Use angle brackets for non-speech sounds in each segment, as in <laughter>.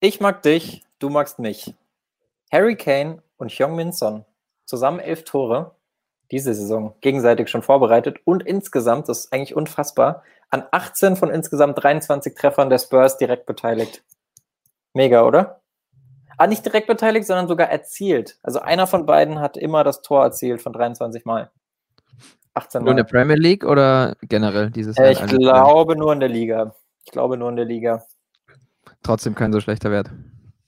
Ich mag dich, du magst mich. Harry Kane und Hyung-Min Son. Zusammen elf Tore diese Saison gegenseitig schon vorbereitet und insgesamt, das ist eigentlich unfassbar, an 18 von insgesamt 23 Treffern der Spurs direkt beteiligt. Mega, oder? Ah, nicht direkt beteiligt, sondern sogar erzielt. Also einer von beiden hat immer das Tor erzielt von 23 Mal. 18 Mal. Nur in der Premier League oder generell dieses äh, Jahr? Ich glaube nur in der Liga. Ich glaube nur in der Liga. Trotzdem kein so schlechter Wert.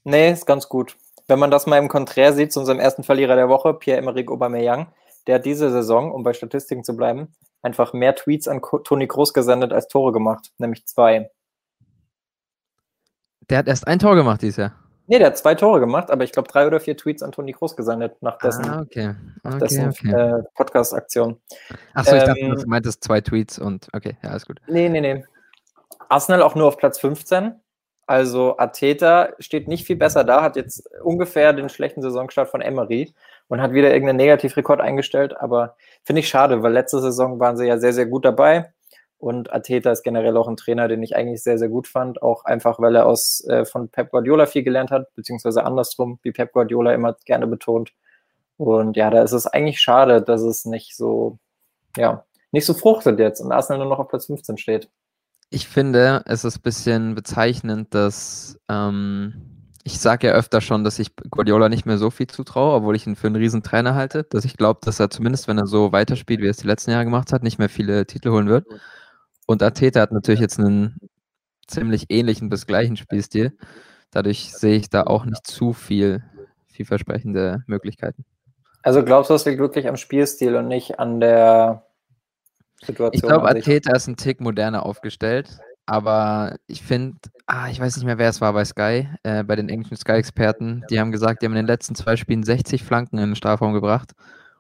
Nee, ist ganz gut. Wenn man das mal im Konträr sieht zu unserem ersten Verlierer der Woche, Pierre-Emerick Aubameyang, der hat diese Saison, um bei Statistiken zu bleiben, einfach mehr Tweets an Toni Kroos gesendet als Tore gemacht, nämlich zwei. Der hat erst ein Tor gemacht dieses Jahr. Nee, der hat zwei Tore gemacht, aber ich glaube drei oder vier Tweets an Toni Kroos gesendet nach dessen, ah, okay. okay, dessen okay. äh, Podcast-Aktion. Achso, ich ähm, dachte, du meintest zwei Tweets und okay, ja, alles gut. Nee, nee, nee. Arsenal auch nur auf Platz 15. Also Ateta steht nicht viel besser da, hat jetzt ungefähr den schlechten Saisonstart von Emery und hat wieder irgendeinen Negativrekord eingestellt, aber finde ich schade, weil letzte Saison waren sie ja sehr, sehr gut dabei und Ateta ist generell auch ein Trainer, den ich eigentlich sehr, sehr gut fand, auch einfach, weil er aus äh, von Pep Guardiola viel gelernt hat, beziehungsweise andersrum, wie Pep Guardiola immer gerne betont. Und ja, da ist es eigentlich schade, dass es nicht so, ja, nicht so fruchtet jetzt und Arsenal nur noch auf Platz 15 steht. Ich finde, es ist ein bisschen bezeichnend, dass ähm, ich sage ja öfter schon, dass ich Guardiola nicht mehr so viel zutraue, obwohl ich ihn für einen riesen Trainer halte, dass ich glaube, dass er zumindest, wenn er so weiterspielt, wie er es die letzten Jahre gemacht hat, nicht mehr viele Titel holen wird. Und Arteta hat natürlich jetzt einen ziemlich ähnlichen bis gleichen Spielstil. Dadurch sehe ich da auch nicht zu viel vielversprechende Möglichkeiten. Also glaubst du, es liegt wirklich am Spielstil und nicht an der Situation. Ich glaube, Arteta ist ein Tick moderner aufgestellt, aber ich finde, ah, ich weiß nicht mehr, wer es war bei Sky, äh, bei den englischen Sky-Experten, die haben gesagt, die haben in den letzten zwei Spielen 60 Flanken in den Strafraum gebracht.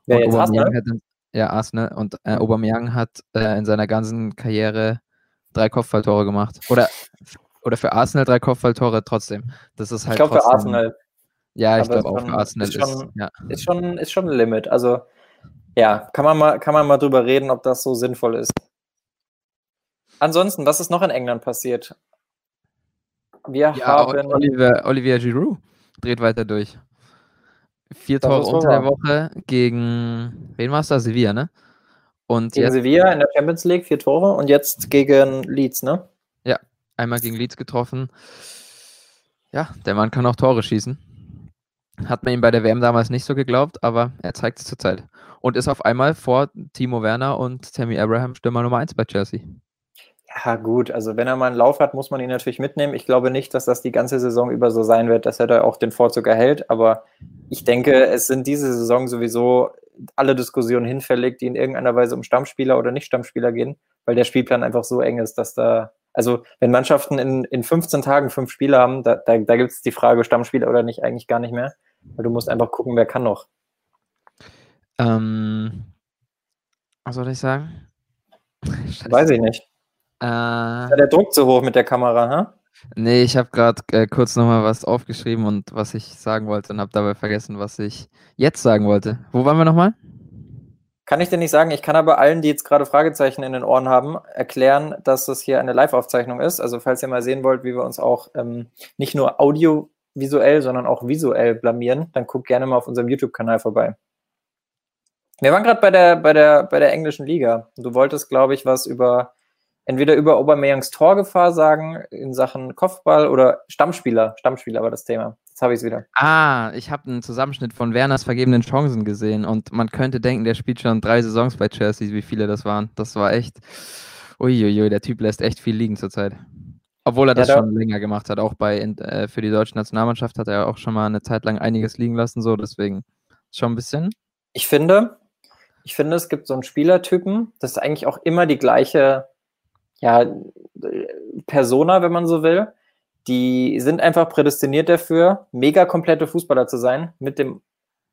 Ja, jetzt Arsenal? Hat, ja, Arsenal. Und äh, Aubameyang hat äh, in seiner ganzen Karriere drei Kopfballtore gemacht. Oder, oder für Arsenal drei Kopfballtore trotzdem. Das ist halt ich glaube für Arsenal. Ja, ich glaube auch für Arsenal ist, schon, ist, ja. ist, schon, ist schon ein Limit. Also ja, kann man mal, kann man mal drüber reden, ob das so sinnvoll ist. Ansonsten, was ist noch in England passiert? Wir ja, haben. Oliver, Olivier Giroud dreht weiter durch. Vier Tore unter der Woche gegen, wen war es da? Sevilla, ne? Und gegen jetzt, Sevilla in der Champions League, vier Tore und jetzt gegen Leeds, ne? Ja, einmal gegen Leeds getroffen. Ja, der Mann kann auch Tore schießen. Hat man ihm bei der WM damals nicht so geglaubt, aber er zeigt es zurzeit. Und ist auf einmal vor Timo Werner und Tammy Abraham Stürmer Nummer 1 bei Chelsea. Ja, gut, also wenn er mal einen Lauf hat, muss man ihn natürlich mitnehmen. Ich glaube nicht, dass das die ganze Saison über so sein wird, dass er da auch den Vorzug erhält. Aber ich denke, es sind diese Saison sowieso alle Diskussionen hinfällig, die in irgendeiner Weise um Stammspieler oder Nicht-Stammspieler gehen, weil der Spielplan einfach so eng ist, dass da, also wenn Mannschaften in, in 15 Tagen fünf Spieler haben, da, da, da gibt es die Frage, Stammspieler oder nicht, eigentlich gar nicht mehr. Weil du musst einfach gucken, wer kann noch. Ähm, was soll ich sagen? <laughs> Weiß ich nicht. Äh, ja der Druck zu hoch mit der Kamera, ha? Nee, ich habe gerade äh, kurz nochmal was aufgeschrieben und was ich sagen wollte und habe dabei vergessen, was ich jetzt sagen wollte. Wo waren wir nochmal? Kann ich dir nicht sagen. Ich kann aber allen, die jetzt gerade Fragezeichen in den Ohren haben, erklären, dass das hier eine Live-Aufzeichnung ist. Also falls ihr mal sehen wollt, wie wir uns auch ähm, nicht nur audiovisuell, sondern auch visuell blamieren, dann guckt gerne mal auf unserem YouTube-Kanal vorbei. Wir waren gerade bei der, bei, der, bei der englischen Liga. Du wolltest, glaube ich, was über entweder über Aubameyangs Torgefahr sagen in Sachen Kopfball oder Stammspieler. Stammspieler war das Thema. Jetzt habe ich es wieder. Ah, ich habe einen Zusammenschnitt von Werners vergebenen Chancen gesehen und man könnte denken, der spielt schon drei Saisons bei Chelsea, wie viele das waren. Das war echt. Uiuiui, der Typ lässt echt viel liegen zurzeit. Obwohl er das ja, schon länger gemacht hat. Auch bei äh, für die deutsche Nationalmannschaft hat er auch schon mal eine Zeit lang einiges liegen lassen, so deswegen schon ein bisschen. Ich finde, ich finde, es gibt so einen Spielertypen, das ist eigentlich auch immer die gleiche ja, Persona, wenn man so will. Die sind einfach prädestiniert dafür, mega komplette Fußballer zu sein, mit, dem,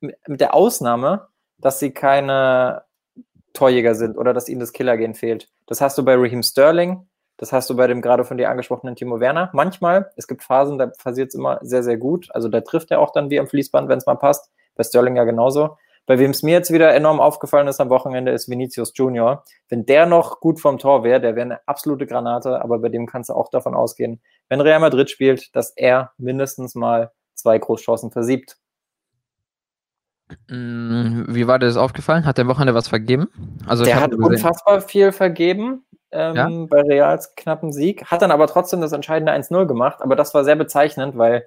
mit der Ausnahme, dass sie keine Torjäger sind oder dass ihnen das Killergehen fehlt. Das hast du bei Raheem Sterling, das hast du bei dem gerade von dir angesprochenen Timo Werner. Manchmal, es gibt Phasen, da passiert es immer sehr, sehr gut. Also da trifft er auch dann wie am Fließband, wenn es mal passt. Bei Sterling ja genauso. Bei wem es mir jetzt wieder enorm aufgefallen ist am Wochenende, ist Vinicius Junior. Wenn der noch gut vom Tor wäre, der wäre eine absolute Granate, aber bei dem kannst du auch davon ausgehen, wenn Real Madrid spielt, dass er mindestens mal zwei Großchancen versiebt. Mm, wie war dir das aufgefallen? Hat der Wochenende was vergeben? Also der hat unfassbar viel vergeben ähm, ja? bei Reals knappen Sieg, hat dann aber trotzdem das entscheidende 1-0 gemacht, aber das war sehr bezeichnend, weil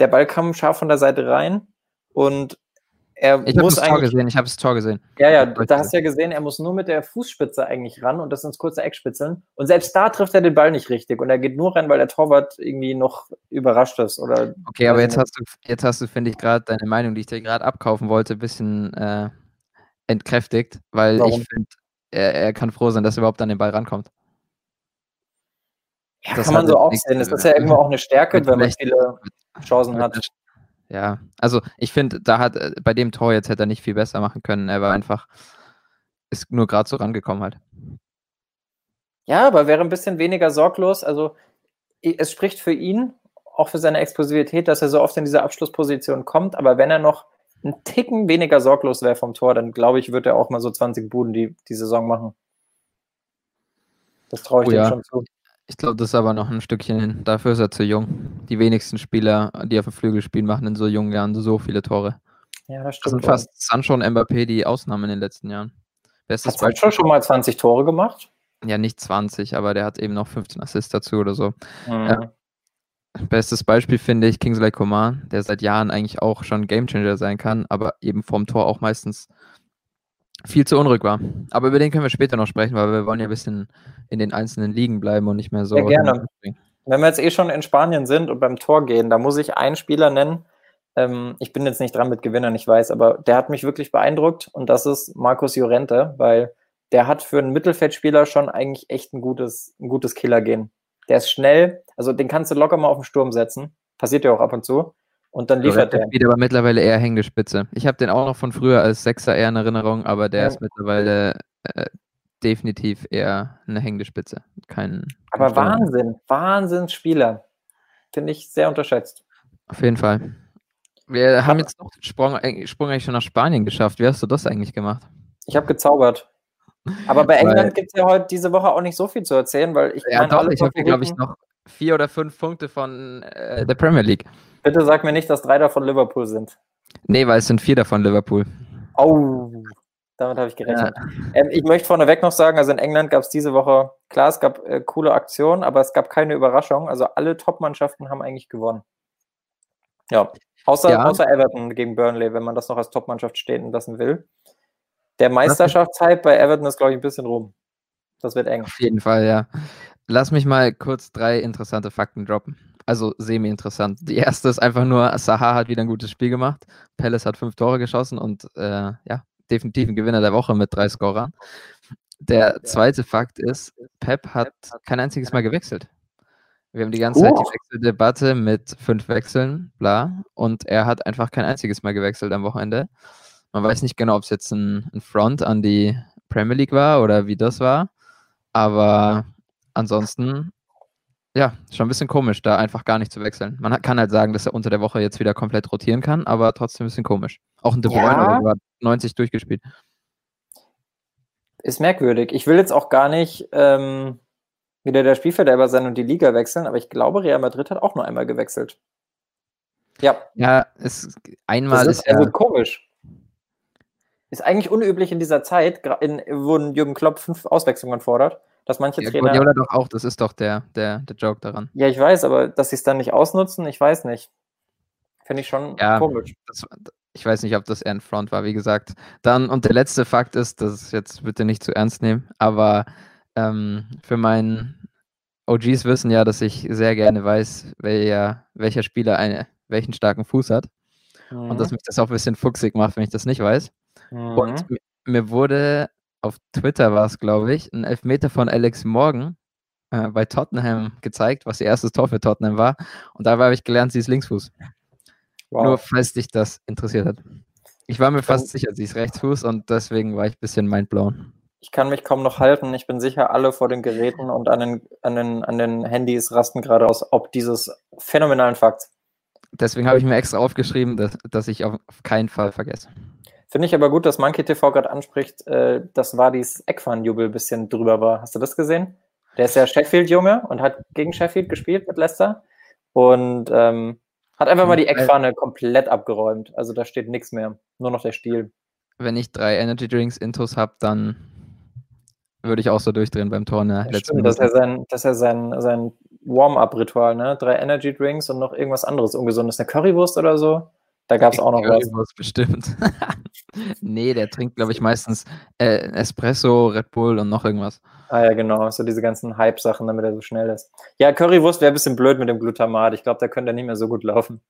der Ball kam scharf von der Seite rein und er ich habe das Tor gesehen, ich habe das Tor gesehen. Ja, ja, da hast du ja gesehen, er muss nur mit der Fußspitze eigentlich ran und das ins kurze Eck spitzeln. Und selbst da trifft er den Ball nicht richtig und er geht nur rein, weil der Torwart irgendwie noch überrascht ist. Oder okay, aber jetzt hast du, jetzt hast du, finde ich, gerade deine Meinung, die ich dir gerade abkaufen wollte, ein bisschen äh, entkräftigt, weil Warum? ich finde, er, er, kann froh sein, dass er überhaupt an den Ball rankommt. Ja, das kann man so auch sehen. Das ist ja irgendwo <laughs> auch eine Stärke, wenn man viele Chancen hat. Ja, also ich finde, da hat äh, bei dem Tor jetzt hätte er nicht viel besser machen können. Er war einfach, ist nur gerade so rangekommen halt. Ja, aber wäre ein bisschen weniger sorglos. Also es spricht für ihn, auch für seine Explosivität, dass er so oft in diese Abschlussposition kommt. Aber wenn er noch einen Ticken weniger sorglos wäre vom Tor, dann glaube ich, wird er auch mal so 20 Buden die, die Saison machen. Das traue ich oh, ja. schon zu. Ich glaube, das ist aber noch ein Stückchen hin. Dafür ist er zu jung. Die wenigsten Spieler, die auf dem Flügel spielen, machen in so jungen Jahren so viele Tore. Ja, das stimmt. Das sind fast Sancho und Mbappé die Ausnahmen in den letzten Jahren. Bestes hat Sancho schon mal 20 Tore gemacht? Ja, nicht 20, aber der hat eben noch 15 Assists dazu oder so. Mhm. Ja. Bestes Beispiel finde ich Kingsley Coman, der seit Jahren eigentlich auch schon Gamechanger sein kann, aber eben vom Tor auch meistens viel zu unruhig war. Aber über den können wir später noch sprechen, weil wir wollen ja ein bisschen in den einzelnen Ligen bleiben und nicht mehr so. Ja, gerne. Wenn wir jetzt eh schon in Spanien sind und beim Tor gehen, da muss ich einen Spieler nennen. Ähm, ich bin jetzt nicht dran mit Gewinnern, ich weiß, aber der hat mich wirklich beeindruckt und das ist Markus Llorente, weil der hat für einen Mittelfeldspieler schon eigentlich echt ein gutes, ein gutes Killer-Gehen. Der ist schnell, also den kannst du locker mal auf den Sturm setzen. Passiert ja auch ab und zu. Und dann liefert der. Wieder aber mittlerweile eher hängende Spitze. Ich habe den auch noch von früher als Sechser eher in Erinnerung, aber der ja. ist mittlerweile äh, definitiv eher eine hängende Spitze. Kein, aber kein Wahnsinn, Wahnsinnsspieler. Finde ich sehr unterschätzt. Auf jeden Fall. Wir aber haben jetzt noch den Sprung, Sprung eigentlich schon nach Spanien geschafft. Wie hast du das eigentlich gemacht? Ich habe gezaubert. Aber bei <laughs> England gibt es ja heute diese Woche auch nicht so viel zu erzählen, weil ich. Ja, doch, ich habe hier, glaube ich, noch vier oder fünf Punkte von äh, der Premier League. Bitte sag mir nicht, dass drei davon Liverpool sind. Nee, weil es sind vier davon Liverpool. Oh, damit habe ich gerechnet. Ja. Ähm, ich möchte vorneweg noch sagen, also in England gab es diese Woche, klar, es gab äh, coole Aktionen, aber es gab keine Überraschung. Also alle Top-Mannschaften haben eigentlich gewonnen. Ja, außer, ja. außer Everton gegen Burnley, wenn man das noch als Top-Mannschaft stehen lassen will. Der Meisterschaftshype bei Everton ist, glaube ich, ein bisschen rum. Das wird eng. Auf jeden Fall, ja. Lass mich mal kurz drei interessante Fakten droppen also semi-interessant. Die erste ist einfach nur, Saha hat wieder ein gutes Spiel gemacht. Palace hat fünf Tore geschossen und äh, ja, definitiv ein Gewinner der Woche mit drei Scorern. Der zweite Fakt ist, Pep hat kein einziges Mal gewechselt. Wir haben die ganze Zeit die Wechseldebatte mit fünf Wechseln, bla, und er hat einfach kein einziges Mal gewechselt am Wochenende. Man weiß nicht genau, ob es jetzt ein, ein Front an die Premier League war oder wie das war, aber ansonsten ja, schon ein bisschen komisch, da einfach gar nicht zu wechseln. Man kann halt sagen, dass er unter der Woche jetzt wieder komplett rotieren kann, aber trotzdem ein bisschen komisch. Auch ein De Bruyne ja. war 90 durchgespielt. Ist merkwürdig. Ich will jetzt auch gar nicht ähm, wieder der Spielverderber sein und die Liga wechseln, aber ich glaube, Real Madrid hat auch nur einmal gewechselt. Ja. Ja, es, einmal das ist, ist ja, also komisch. Ist eigentlich unüblich in dieser Zeit, in, wo Jürgen Klopp fünf Auswechslungen fordert dass manche ja, Trainer. Guardiola doch auch, das ist doch der, der, der Joke daran. Ja, ich weiß, aber dass sie es dann nicht ausnutzen, ich weiß nicht. Finde ich schon ja, komisch. Das, ich weiß nicht, ob das eher ein Front war, wie gesagt. Dann, und der letzte Fakt ist, das ist jetzt bitte nicht zu ernst nehmen, aber ähm, für meinen OGs wissen ja, dass ich sehr gerne weiß, welcher, welcher Spieler eine, welchen starken Fuß hat. Mhm. Und dass mich das auch ein bisschen fuchsig macht, wenn ich das nicht weiß. Mhm. Und mir wurde auf Twitter war es, glaube ich, ein Elfmeter von Alex Morgan äh, bei Tottenham gezeigt, was ihr erstes Tor für Tottenham war. Und dabei habe ich gelernt, sie ist Linksfuß. Wow. Nur falls dich das interessiert hat. Ich war mir fast sicher, sie ist Rechtsfuß und deswegen war ich ein bisschen mindblown. Ich kann mich kaum noch halten. Ich bin sicher, alle vor den Geräten und an den, an den, an den Handys rasten gerade aus, ob dieses phänomenalen Fakts. Deswegen habe ich mir extra aufgeschrieben, dass, dass ich auf keinen Fall vergesse. Finde ich aber gut, dass Monkey TV gerade anspricht, äh, dass Wadis Eckfahren-Jubel ein bisschen drüber war. Hast du das gesehen? Der ist ja Sheffield-Junge und hat gegen Sheffield gespielt mit Leicester und ähm, hat einfach mal die Eckfahne komplett abgeräumt. Also da steht nichts mehr, nur noch der Stiel. Wenn ich drei Energy Drinks Intos habe, dann würde ich auch so durchdrehen beim Tor. Ne? Ja, stimmt, das ist ja sein, das ist ja sein, sein Warm-up-Ritual, ne? Drei Energy Drinks und noch irgendwas anderes Ungesundes. Eine Currywurst oder so? Da gab es auch noch was. bestimmt. <laughs> nee, der trinkt, glaube ich, meistens äh, Espresso, Red Bull und noch irgendwas. Ah ja, genau. So diese ganzen Hype-Sachen, damit er so schnell ist. Ja, Currywurst wäre ein bisschen blöd mit dem Glutamat. Ich glaube, da könnte er nicht mehr so gut laufen.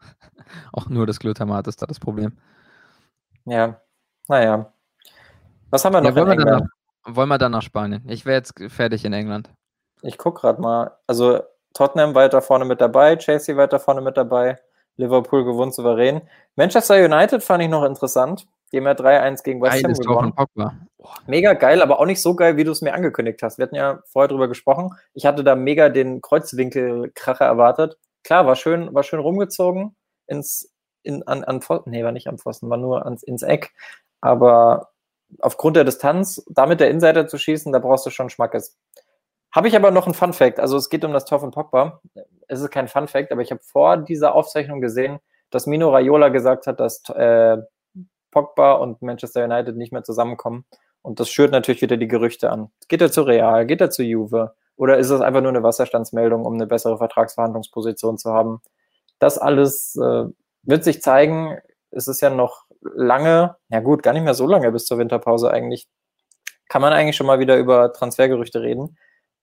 <laughs> Auch nur das Glutamat ist da das Problem. Ja, naja. Was haben wir noch ja, wollen, wir nach, wollen wir dann nach Spanien? Ich wäre jetzt fertig in England. Ich gucke gerade mal. Also Tottenham weiter vorne mit dabei, Chelsea weiter vorne mit dabei. Liverpool gewonnen souverän. Manchester United fand ich noch interessant. Die haben ja 3-1 gegen West Ham gewonnen. Mega geil, aber auch nicht so geil, wie du es mir angekündigt hast. Wir hatten ja vorher drüber gesprochen. Ich hatte da mega den Kreuzwinkelkracher erwartet. Klar, war schön, war schön rumgezogen ins, in, an, an Pfosten. Nee, war nicht am Pfosten, war nur ans, ins Eck. Aber aufgrund der Distanz, damit der Insider zu schießen, da brauchst du schon Schmackes. Habe ich aber noch einen Fun Fact. Also es geht um das Tor von Pogba. Es ist kein Fun Fact, aber ich habe vor dieser Aufzeichnung gesehen, dass Mino Raiola gesagt hat, dass äh, Pogba und Manchester United nicht mehr zusammenkommen. Und das schürt natürlich wieder die Gerüchte an. Geht er zu Real? Geht er zu Juve? Oder ist es einfach nur eine Wasserstandsmeldung, um eine bessere Vertragsverhandlungsposition zu haben? Das alles äh, wird sich zeigen. Es ist ja noch lange, ja gut, gar nicht mehr so lange bis zur Winterpause eigentlich. Kann man eigentlich schon mal wieder über Transfergerüchte reden.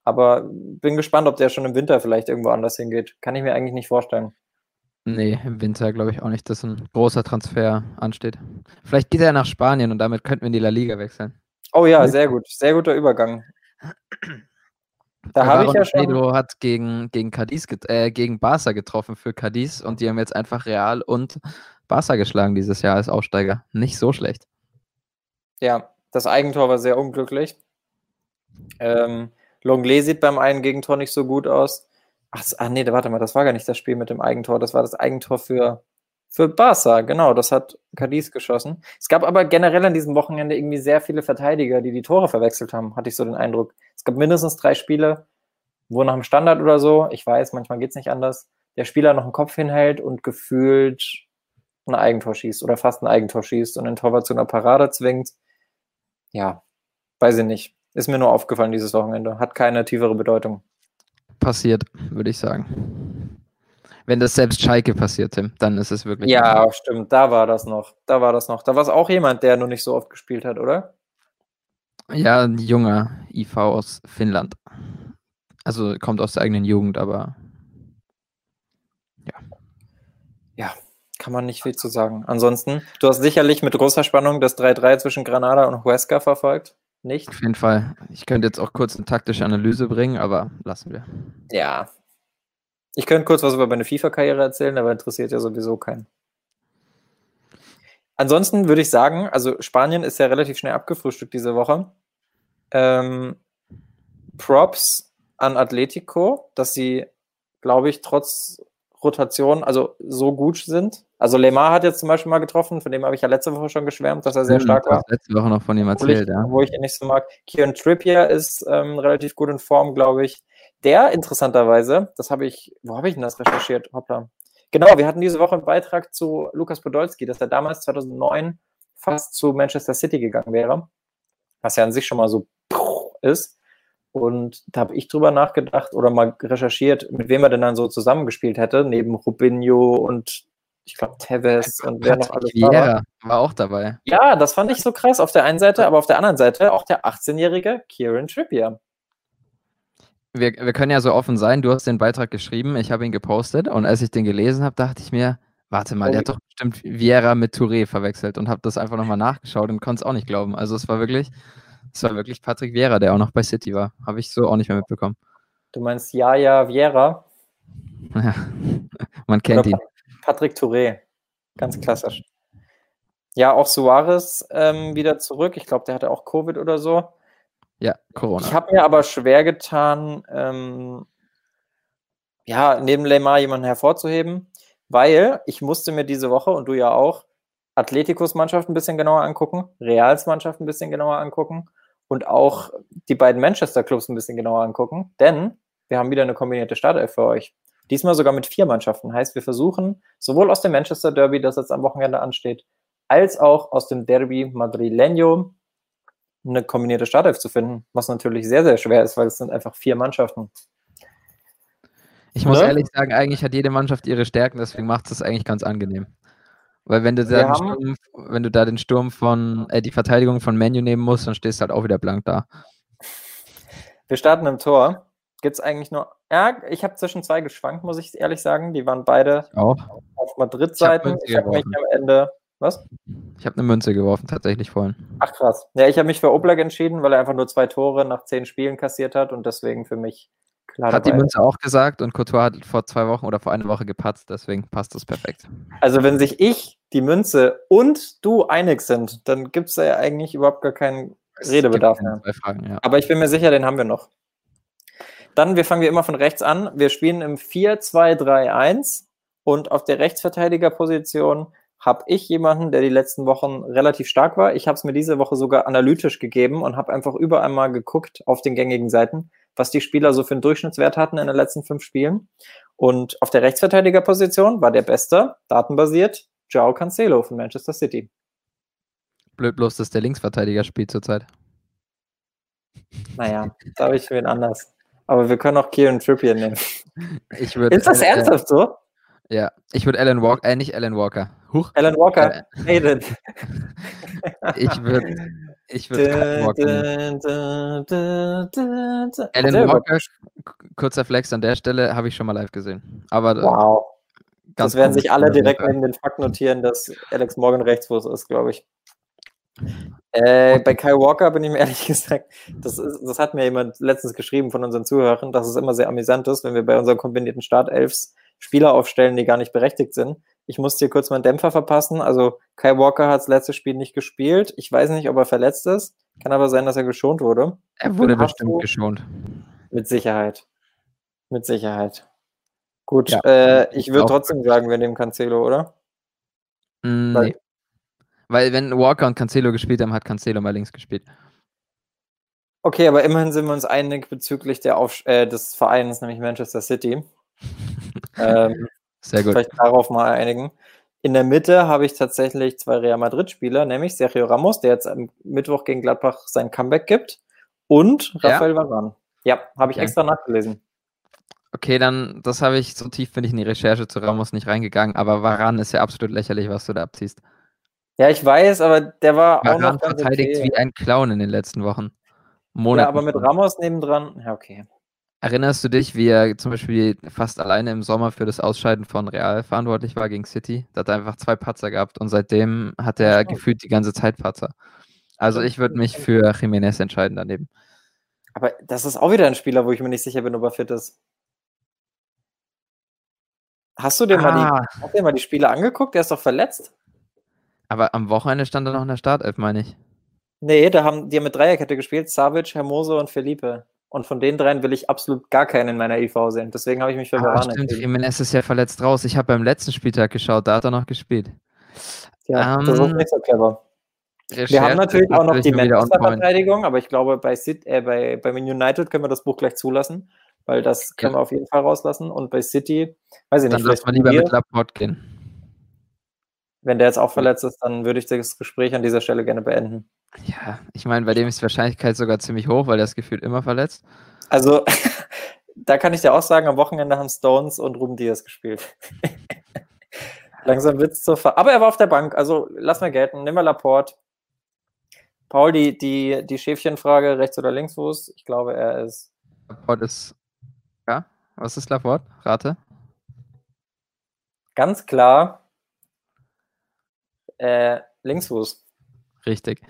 Aber bin gespannt, ob der schon im Winter vielleicht irgendwo anders hingeht. Kann ich mir eigentlich nicht vorstellen. Nee, im Winter glaube ich auch nicht, dass ein großer Transfer ansteht. Vielleicht geht er nach Spanien und damit könnten wir in die La Liga wechseln. Oh ja, sehr gut. Sehr guter Übergang. Da habe ich ja schon. Pedro hat gegen, gegen, Cadiz, äh, gegen Barca getroffen für Cadiz und die haben jetzt einfach Real und Barca geschlagen dieses Jahr als Aufsteiger. Nicht so schlecht. Ja, das Eigentor war sehr unglücklich. Ähm, Longley sieht beim einen Gegentor nicht so gut aus. Ach, ach nee, warte mal, das war gar nicht das Spiel mit dem Eigentor. Das war das Eigentor für, für Barca, genau. Das hat Cadiz geschossen. Es gab aber generell an diesem Wochenende irgendwie sehr viele Verteidiger, die die Tore verwechselt haben, hatte ich so den Eindruck. Es gab mindestens drei Spiele, wo nach dem Standard oder so, ich weiß, manchmal geht es nicht anders, der Spieler noch einen Kopf hinhält und gefühlt ein Eigentor schießt oder fast ein Eigentor schießt und den Torwart zu einer Parade zwingt. Ja, weiß ich nicht. Ist mir nur aufgefallen dieses Wochenende. Hat keine tiefere Bedeutung. Passiert, würde ich sagen. Wenn das selbst Schalke passiert, Tim, dann ist es wirklich. Ja, gut. stimmt. Da war das noch. Da war das noch. Da war es auch jemand, der noch nicht so oft gespielt hat, oder? Ja, ein junger IV aus Finnland. Also kommt aus der eigenen Jugend, aber ja. Ja, kann man nicht viel zu sagen. Ansonsten, du hast sicherlich mit großer Spannung das 3-3 zwischen Granada und Huesca verfolgt. Nicht? Auf jeden Fall. Ich könnte jetzt auch kurz eine taktische Analyse bringen, aber lassen wir. Ja. Ich könnte kurz was über meine FIFA-Karriere erzählen, aber interessiert ja sowieso keinen. Ansonsten würde ich sagen, also Spanien ist ja relativ schnell abgefrühstückt diese Woche. Ähm, Props an Atletico, dass sie, glaube ich, trotz Rotation also so gut sind. Also Lemar hat jetzt zum Beispiel mal getroffen, von dem habe ich ja letzte Woche schon geschwärmt, dass er sehr stark war. Letzte Woche noch von ihm erzählt, ich, ja. Wo ich ihn nicht so mag. Kieran Trippier ist ähm, relativ gut in Form, glaube ich. Der interessanterweise, das habe ich, wo habe ich denn das recherchiert? Hoppla. Genau, wir hatten diese Woche einen Beitrag zu Lukas Podolski, dass er damals 2009 fast zu Manchester City gegangen wäre, was ja an sich schon mal so ist. Und da habe ich drüber nachgedacht oder mal recherchiert, mit wem er denn dann so zusammengespielt hätte, neben Rubinho und ich glaube Tevez und wer noch alles war. Ja, war auch dabei. Ja, das fand ich so krass auf der einen Seite, aber auf der anderen Seite auch der 18-jährige Kieran Trippier. Wir, wir können ja so offen sein, du hast den Beitrag geschrieben, ich habe ihn gepostet und als ich den gelesen habe, dachte ich mir, warte mal, oh, der hat doch bestimmt Vieira mit Touré verwechselt und habe das einfach nochmal nachgeschaut und konnte es auch nicht glauben. Also es war wirklich, es war wirklich Patrick Vieira, der auch noch bei City war. Habe ich so auch nicht mehr mitbekommen. Du meinst Jaja Vieira? Ja, <laughs> man kennt Oder ihn. Patrick Touré, ganz klassisch. Ja, auch Suarez ähm, wieder zurück. Ich glaube, der hatte auch Covid oder so. Ja, Corona. Ich habe mir aber schwer getan, ähm, ja, neben Lemar jemanden hervorzuheben, weil ich musste mir diese Woche, und du ja auch, Atleticos Mannschaft ein bisschen genauer angucken, Reals Mannschaft ein bisschen genauer angucken und auch die beiden Manchester Clubs ein bisschen genauer angucken, denn wir haben wieder eine kombinierte Startelf für euch. Diesmal sogar mit vier Mannschaften. Heißt, wir versuchen sowohl aus dem Manchester Derby, das jetzt am Wochenende ansteht, als auch aus dem Derby Madrileño eine kombinierte Startelf zu finden, was natürlich sehr, sehr schwer ist, weil es sind einfach vier Mannschaften. Ich muss ne? ehrlich sagen, eigentlich hat jede Mannschaft ihre Stärken, deswegen macht es das eigentlich ganz angenehm. Weil wenn du da, den Sturm, wenn du da den Sturm von, äh, die Verteidigung von Menu nehmen musst, dann stehst du halt auch wieder blank da. Wir starten im Tor. Gibt es eigentlich nur, ja, ich habe zwischen zwei geschwankt, muss ich ehrlich sagen. Die waren beide auch. auf Madrid-Seiten. Ich habe hab mich am Ende was? Ich habe eine Münze geworfen, tatsächlich vorhin. Ach krass. Ja, ich habe mich für Oblak entschieden, weil er einfach nur zwei Tore nach zehn Spielen kassiert hat und deswegen für mich klar. Hat dabei. die Münze auch gesagt und Courtois hat vor zwei Wochen oder vor einer Woche gepatzt, deswegen passt das perfekt. Also wenn sich ich, die Münze und du einig sind, dann gibt es ja eigentlich überhaupt gar keinen Redebedarf mehr. Fragen, ja. Aber ich bin mir sicher, den haben wir noch. Dann, wir fangen wir immer von rechts an. Wir spielen im 4-2-3-1 und auf der Rechtsverteidigerposition habe ich jemanden, der die letzten Wochen relativ stark war. Ich habe es mir diese Woche sogar analytisch gegeben und habe einfach überall mal geguckt auf den gängigen Seiten, was die Spieler so für einen Durchschnittswert hatten in den letzten fünf Spielen. Und auf der Rechtsverteidigerposition war der Beste, datenbasiert, Joao Cancelo von Manchester City. Blöd bloß, dass der Linksverteidiger spielt zurzeit. <laughs> Naja, da habe ich wen anders. Aber wir können auch Kieran Trippier nehmen. <laughs> Ich würd, Ist das ernsthaft so? Ja, ich würde Alan Walker, äh, nicht Alan Walker. Huch. Alan Walker, äh, Hayden. <laughs> ich würde ich würde Alan Walker, kurzer Flex an der Stelle, habe ich schon mal live gesehen. Aber wow. das werden sich alle direkt neben den Fakt notieren, dass Alex Morgan Rechtsfuß ist, glaube ich. Äh, bei Kyle Walker bin ich mir <laughs> ehrlich gesagt, das, ist, das hat mir jemand letztens geschrieben von unseren Zuhörern, dass es immer sehr amüsant ist, wenn wir bei unseren kombinierten Startelfs Spieler aufstellen, die gar nicht berechtigt sind. Ich muss dir kurz meinen Dämpfer verpassen. Also Kai Walker hat das letzte Spiel nicht gespielt. Ich weiß nicht, ob er verletzt ist. Kann aber sein, dass er geschont wurde. Er wurde bestimmt geschont. Mit Sicherheit. Mit Sicherheit. Gut, ja, äh, ich würde trotzdem sagen, wir nehmen Cancelo, oder? Mm, Weil, nee. Weil wenn Walker und Cancelo gespielt haben, hat Cancelo mal links gespielt. Okay, aber immerhin sind wir uns einig bezüglich der Auf äh, des Vereins, nämlich Manchester City. <laughs> ähm, Sehr gut. Vielleicht darauf mal einigen. In der Mitte habe ich tatsächlich zwei Real Madrid-Spieler, nämlich Sergio Ramos, der jetzt am Mittwoch gegen Gladbach sein Comeback gibt, und Rafael ja? Varane. Ja, habe ich okay. extra nachgelesen. Okay, dann, das habe ich, so tief bin ich in die Recherche zu Ramos nicht reingegangen, aber Varane ist ja absolut lächerlich, was du da abziehst. Ja, ich weiß, aber der war Varane auch noch verteidigt okay. wie ein Clown in den letzten Wochen. Monaten. Ja, aber mit Ramos nebendran, ja, okay. Erinnerst du dich, wie er zum Beispiel fast alleine im Sommer für das Ausscheiden von Real verantwortlich war gegen City? Da hat er einfach zwei Patzer gehabt und seitdem hat er ja. gefühlt die ganze Zeit Patzer. Also ich würde mich für Jiménez entscheiden daneben. Aber das ist auch wieder ein Spieler, wo ich mir nicht sicher bin, ob er fit ist. Hast du dir, ah. mal, die, ah. hast dir mal die Spiele angeguckt? Der ist doch verletzt. Aber am Wochenende stand er noch in der Startelf, meine ich. Nee, da haben die haben mit Dreierkette gespielt. Savic, Hermoso und Felipe. Und von den dreien will ich absolut gar keinen in meiner IV sehen. Deswegen habe ich mich für Varane ah, stimmt, Jimenez ist ja verletzt raus. Ich habe beim letzten Spieltag geschaut, da hat er noch gespielt. Ja, um, das ist ähm, nicht so clever. Recherche wir haben natürlich auch noch die Manchester-Verteidigung, aber ich glaube, bei, City, äh, bei, bei United können wir das Buch gleich zulassen, weil das können ja. wir auf jeden Fall rauslassen. Und bei City, weiß ich nicht. Dann lass mal lieber mit Laporte gehen. Wenn der jetzt auch verletzt ist, dann würde ich das Gespräch an dieser Stelle gerne beenden. Ja, ich meine, bei dem ist die Wahrscheinlichkeit sogar ziemlich hoch, weil er das gefühlt immer verletzt. Also, <laughs> da kann ich dir auch sagen, am Wochenende haben Stones und Ruben Diaz gespielt. <laughs> Langsam wird es zur Ver Aber er war auf der Bank, also lass mal gelten. Nimm mal Laporte. Paul, die, die, die Schäfchenfrage, rechts oder links Fuß? Ich glaube, er ist. Laporte ist. Ja, was ist Laporte? Rate. Ganz klar. Äh, Linksfuß. Richtig.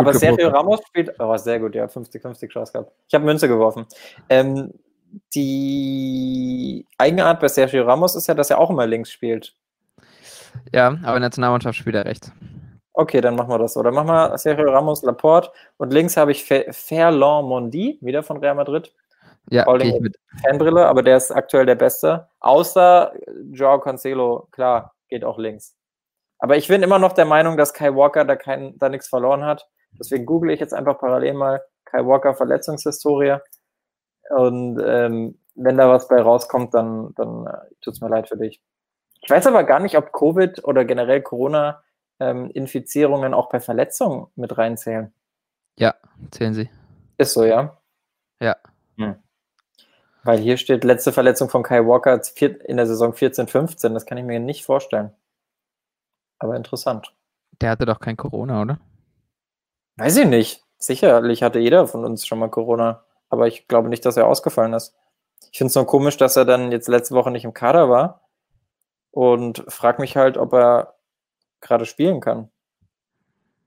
Aber Sergio Ramos spielt, oh, sehr gut, ja, 50-50 Chance gehabt. Ich habe Münze geworfen. Ähm, die Eigenart bei Sergio Ramos ist ja, dass er auch immer links spielt. Ja, aber in der Nationalmannschaft spielt er rechts. Okay, dann machen wir das so. Dann machen wir Sergio Ramos, Laporte und links habe ich Ferland Mondi, wieder von Real Madrid. Ja, okay, mit Fanbrille, aber der ist aktuell der Beste. Außer Joao Cancelo, klar, geht auch links. Aber ich bin immer noch der Meinung, dass Kai Walker da, kein, da nichts verloren hat. Deswegen google ich jetzt einfach parallel mal Kai Walker Verletzungshistorie. Und ähm, wenn da was bei rauskommt, dann, dann äh, tut es mir leid für dich. Ich weiß aber gar nicht, ob Covid oder generell Corona-Infizierungen ähm, auch bei Verletzungen mit reinzählen. Ja, zählen sie. Ist so, ja? Ja. Hm. Weil hier steht letzte Verletzung von Kai Walker in der Saison 14-15. Das kann ich mir nicht vorstellen. Aber interessant. Der hatte doch kein Corona, oder? Weiß ich nicht. Sicherlich hatte jeder von uns schon mal Corona. Aber ich glaube nicht, dass er ausgefallen ist. Ich finde es nur komisch, dass er dann jetzt letzte Woche nicht im Kader war. Und frag mich halt, ob er gerade spielen kann.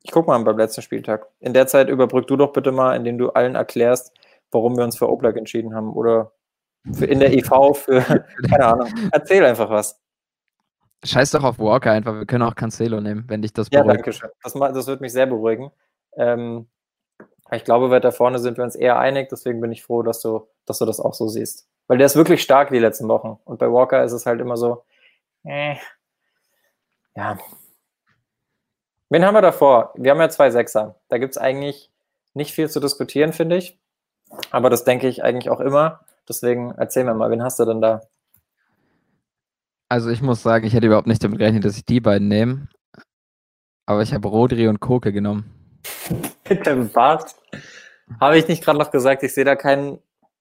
Ich guck mal beim letzten Spieltag. In der Zeit überbrück du doch bitte mal, indem du allen erklärst, warum wir uns für Oblak entschieden haben. Oder für in der EV für, <laughs> keine Ahnung. Erzähl einfach was. Scheiß doch auf Walker einfach. Wir können auch Cancelo nehmen, wenn dich das beruhigt. Ja, danke schön. Das, das wird mich sehr beruhigen. Ähm, ich glaube, weiter vorne sind wir uns eher einig. Deswegen bin ich froh, dass du, dass du das auch so siehst. Weil der ist wirklich stark die letzten Wochen. Und bei Walker ist es halt immer so, äh, ja. Wen haben wir davor? Wir haben ja zwei Sechser. Da gibt es eigentlich nicht viel zu diskutieren, finde ich. Aber das denke ich eigentlich auch immer. Deswegen erzähl mir mal, wen hast du denn da? Also ich muss sagen, ich hätte überhaupt nicht damit gerechnet, dass ich die beiden nehme. Aber ich habe Rodri und Koke genommen. Bitte was? Habe ich nicht gerade noch gesagt, ich sehe da keinen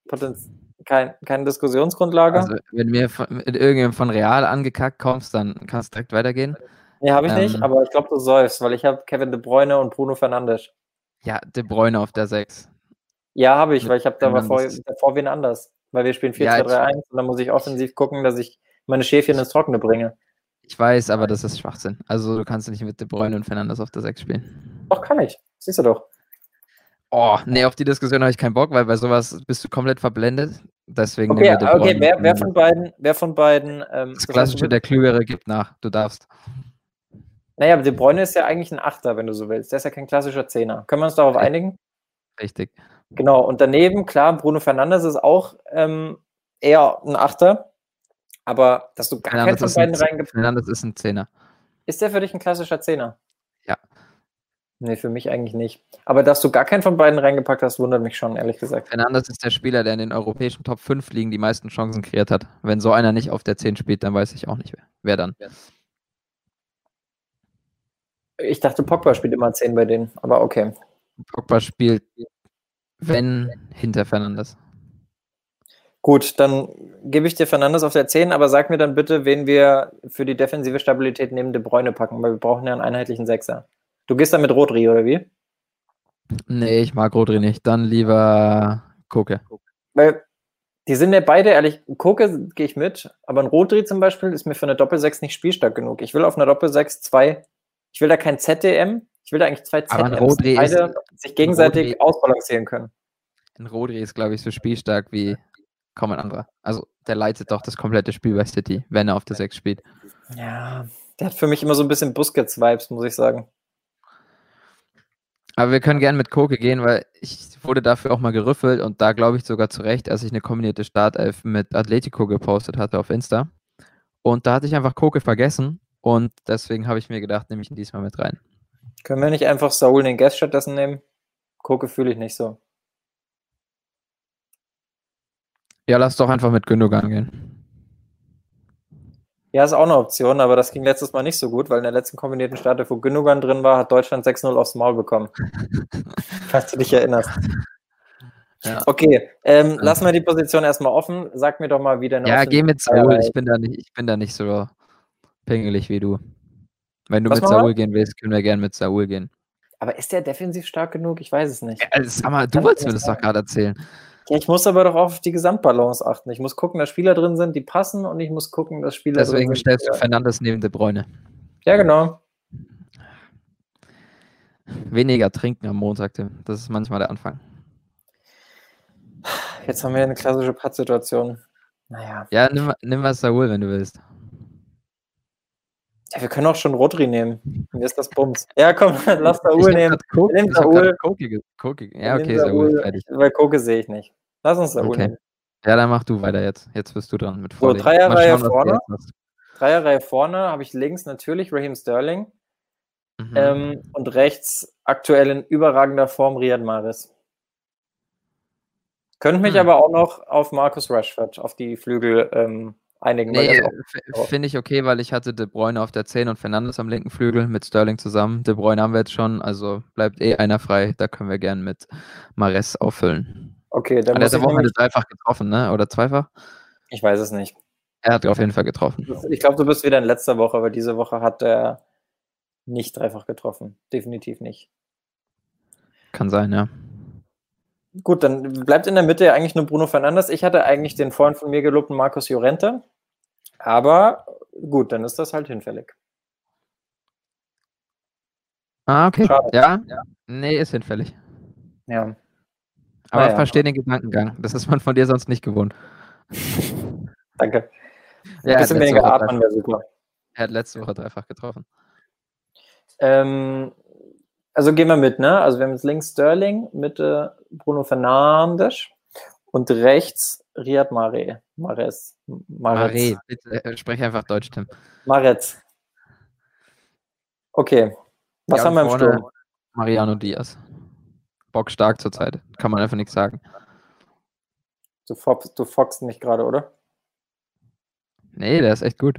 Potenz kein, keine Diskussionsgrundlage. Also, wenn mir von, mit irgendjemandem von Real angekackt kommst, dann kannst du direkt weitergehen. Nee, habe ich ähm, nicht, aber ich glaube, du säufst, weil ich habe Kevin De Bruyne und Bruno Fernandes. Ja, De Bruyne auf der 6. Ja, habe ich, weil ich habe da davor, davor wen anders. Weil wir spielen 4-2-3-1 ja, und dann muss ich offensiv gucken, dass ich meine Schäfchen ins Trockene bringe. Ich weiß, aber das ist Schwachsinn. Also du kannst nicht mit De Bruyne und Fernandes auf der 6 spielen. Doch, kann ich. Siehst du doch. Oh, nee, auf die Diskussion habe ich keinen Bock, weil bei sowas bist du komplett verblendet. Deswegen okay, okay wer, wer, von beiden, wer von beiden. Ähm, das klassische, der Klügere gibt nach. Du darfst. Naja, aber De Bruyne ist ja eigentlich ein Achter, wenn du so willst. Der ist ja kein klassischer Zehner. Können wir uns darauf einigen? Richtig. Genau, und daneben, klar, Bruno Fernandes ist auch ähm, eher ein Achter. Aber dass du gar keinen von beiden reingepackt Fernandes ist ein Zehner. Ist der für dich ein klassischer Zehner? Ja. Nee, für mich eigentlich nicht. Aber dass du gar keinen von beiden reingepackt hast, wundert mich schon, ehrlich gesagt. Fernandes ist der Spieler, der in den europäischen Top 5 Ligen die meisten Chancen kreiert hat. Wenn so einer nicht auf der 10 spielt, dann weiß ich auch nicht, wer, wer dann. Ich dachte, Pogba spielt immer 10 bei denen, aber okay. Pogba spielt, wenn, hinter Fernandes. Gut, dann gebe ich dir Fernandes auf der 10, aber sag mir dann bitte, wen wir für die defensive Stabilität neben De Bruyne packen, weil wir brauchen ja einen einheitlichen Sechser. Du gehst dann mit Rodri, oder wie? Nee, ich mag Rodri nicht. Dann lieber Koke. Weil die sind mir beide ehrlich, Koke gehe ich mit, aber ein Rodri zum Beispiel ist mir für eine Doppel-6 nicht spielstark genug. Ich will auf einer Doppel-6 zwei, ich will da kein ZDM, ich will da eigentlich zwei ZDMs, die beide ist, sich gegenseitig Rodri, ausbalancieren können. Ein Rodri ist, glaube ich, so spielstark wie kaum ein anderer. Also der leitet doch das komplette Spiel bei City, wenn er auf der 6 spielt. Ja, der hat für mich immer so ein bisschen Busquets-Vibes, muss ich sagen. Aber wir können gerne mit Koke gehen, weil ich wurde dafür auch mal gerüffelt und da glaube ich sogar zu Recht, als ich eine kombinierte Startelf mit Atletico gepostet hatte auf Insta. Und da hatte ich einfach Koke vergessen und deswegen habe ich mir gedacht, nehme ich ihn diesmal mit rein. Können wir nicht einfach Saul den Guest stattdessen nehmen? Koke fühle ich nicht so. Ja, lass doch einfach mit Gündogan gehen. Ja, ist auch eine Option, aber das ging letztes Mal nicht so gut, weil in der letzten kombinierten Starte, wo Gündogan drin war, hat Deutschland 6-0 aufs Maul bekommen. <laughs> Falls du dich erinnerst. Ja. Okay, ähm, lassen wir die Position erstmal offen. Sag mir doch mal, wie deine Ja, geh mit Saul. Ich bin, da nicht, ich bin da nicht so pingelig wie du. Wenn du Was mit Saul gehen willst, können wir gerne mit Saul gehen. Aber ist der defensiv stark genug? Ich weiß es nicht. Ja, sag mal, du wolltest mir das doch gerade erzählen. Ich muss aber doch auf die Gesamtbalance achten. Ich muss gucken, dass Spieler drin sind, die passen und ich muss gucken, dass Spieler Deswegen drin sind. Deswegen stellst du Fernandes neben De Bräune. Ja, genau. Weniger trinken am Montag, Tim. Das ist manchmal der Anfang. Jetzt haben wir eine klassische Pattsituation. Naja. Ja, nimm, nimm mal Saul, wenn du willst. Ja, wir können auch schon Rodri nehmen. Mir ist das Bums. Ja, komm, <laughs> lass Saul nehmen. Koke, nimm Saul. Koke, Koke. Ja, okay, Saul. Fertig. Weil Koke sehe ich nicht. Lass uns Saul okay. nehmen. Ja, dann mach du weiter jetzt. Jetzt bist du dran mit Vorlegen. So, Dreierreihe vorne. Dreierreihe vorne habe ich links natürlich Raheem Sterling mhm. ähm, und rechts aktuell in überragender Form Riyad Mahrez. Könnte mich hm. aber auch noch auf Marcus Rashford, auf die Flügel ähm, einigen. Nee, finde ich okay, weil ich hatte De Bruyne auf der 10 und Fernandes am linken Flügel mit Sterling zusammen. De Bruyne haben wir jetzt schon, also bleibt eh einer frei. Da können wir gern mit Mares auffüllen. Okay, dann muss der Woche dreifach getroffen, ne? Oder zweifach? Ich weiß es nicht. Er hat auf jeden Fall getroffen. Ich glaube, du bist wieder in letzter Woche, aber diese Woche hat er nicht dreifach getroffen. Definitiv nicht. Kann sein, ja. Gut, dann bleibt in der Mitte eigentlich nur Bruno Fernandes. Ich hatte eigentlich den Freund von mir gelobten Markus Llorente. Aber gut, dann ist das halt hinfällig. Ah, okay. Schade. Ja? ja? Nee, ist hinfällig. Ja. Aber ich verstehe den Gedankengang. Das ist man von dir sonst nicht gewohnt. <laughs> Danke. Ja, Ein bisschen weniger atmen wäre super. Er hat letzte Woche dreifach getroffen. Ähm, also gehen wir mit, ne? Also wir haben jetzt links Sterling, Mitte Bruno Fernandes und rechts Riyad Mahrez. Mahrez. Mahrez, bitte äh, sprech einfach Deutsch, Tim. Mahrez. Okay. Was ja, haben wir im Sturm? Mariano Diaz. Bock stark zurzeit. Kann man einfach nichts sagen. Du, fox, du foxst mich gerade, oder? Nee, der ist echt gut.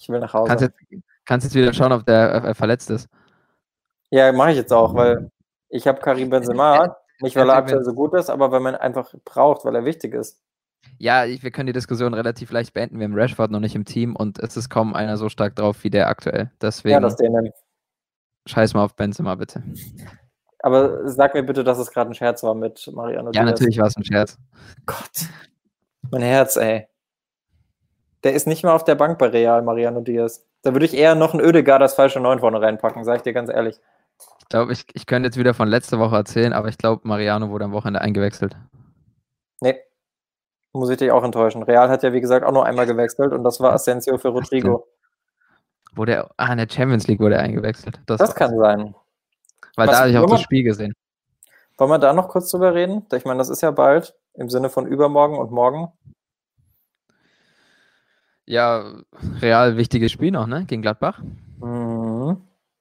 Ich will nach Hause. Kannst jetzt, kannst jetzt wieder schauen, ob der äh, verletzt ist. Ja, mache ich jetzt auch, weil ich habe Karim Benzema, nicht weil er aktuell so gut ist, aber weil man einfach braucht, weil er wichtig ist. Ja, wir können die Diskussion relativ leicht beenden. Wir haben Rashford noch nicht im Team und es ist kaum einer so stark drauf wie der aktuell. Deswegen ja, das den scheiß mal auf Benzema, bitte. Aber sag mir bitte, dass es gerade ein Scherz war mit Mariano Ja, Diaz. natürlich war es ein Scherz. Gott, mein Herz, ey. Der ist nicht mal auf der Bank bei Real, Mariano Diaz. Da würde ich eher noch ein Ödegaard das falsche Neun vorne reinpacken, sag ich dir ganz ehrlich. Ich glaube, ich, ich könnte jetzt wieder von letzter Woche erzählen, aber ich glaube, Mariano wurde am Wochenende eingewechselt. Nee. Muss ich dich auch enttäuschen. Real hat ja, wie gesagt, auch noch einmal gewechselt und das war Asensio für Rodrigo. Wurde er, ah, in der Champions League wurde er eingewechselt. Das, das kann sein. Weil Was, da habe ich auch das Spiel gesehen. Wollen wir da noch kurz drüber reden? Ich meine, das ist ja bald, im Sinne von übermorgen und morgen. Ja, real wichtiges Spiel noch, ne? Gegen Gladbach. Mhm.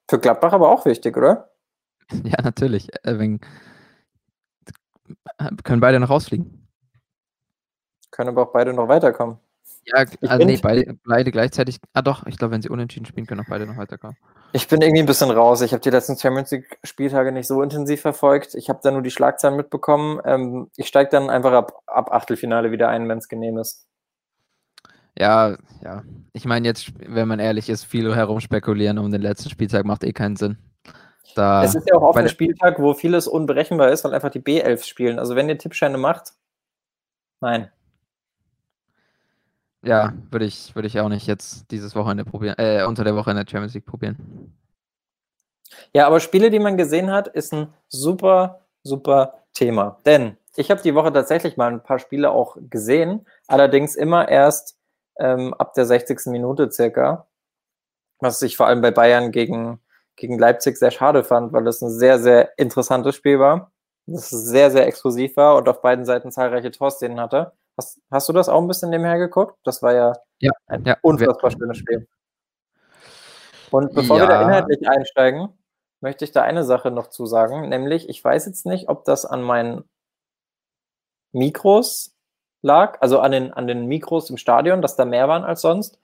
Für Gladbach aber auch wichtig, oder? <laughs> Ja, natürlich. Äh, können beide noch rausfliegen. Können aber auch beide noch weiterkommen. Ja, also nee, beide, beide gleichzeitig. Ah doch, ich glaube, wenn sie unentschieden spielen, können auch beide noch weiterkommen. Ich bin irgendwie ein bisschen raus. Ich habe die letzten Champions League-Spieltage nicht so intensiv verfolgt. Ich habe da nur die Schlagzeilen mitbekommen. Ähm, ich steige dann einfach ab, ab Achtelfinale wieder ein, wenn es genehm ist. Ja, ja. Ich meine jetzt, wenn man ehrlich ist, viel herumspekulieren um den letzten Spieltag macht eh keinen Sinn. Da es ist ja auch oft ein Spieltag, wo vieles unberechenbar ist, weil einfach die B11 spielen. Also wenn ihr Tippscheine macht, nein. Ja, würde ich, würde ich auch nicht jetzt dieses Wochenende probieren, äh, unter der Woche in der Champions League probieren. Ja, aber Spiele, die man gesehen hat, ist ein super, super Thema. Denn ich habe die Woche tatsächlich mal ein paar Spiele auch gesehen, allerdings immer erst ähm, ab der 60. Minute circa. Was ich vor allem bei Bayern gegen gegen Leipzig sehr schade fand, weil es ein sehr, sehr interessantes Spiel war. Das sehr, sehr exklusiv war und auf beiden Seiten zahlreiche Torszenen hatte. Hast, hast du das auch ein bisschen nebenher geguckt? Das war ja, ja ein ja, unfassbar schönes Spiel. Und bevor ja. wir da inhaltlich einsteigen, möchte ich da eine Sache noch zu sagen, nämlich ich weiß jetzt nicht, ob das an meinen Mikros lag, also an den, an den Mikros im Stadion, dass da mehr waren als sonst,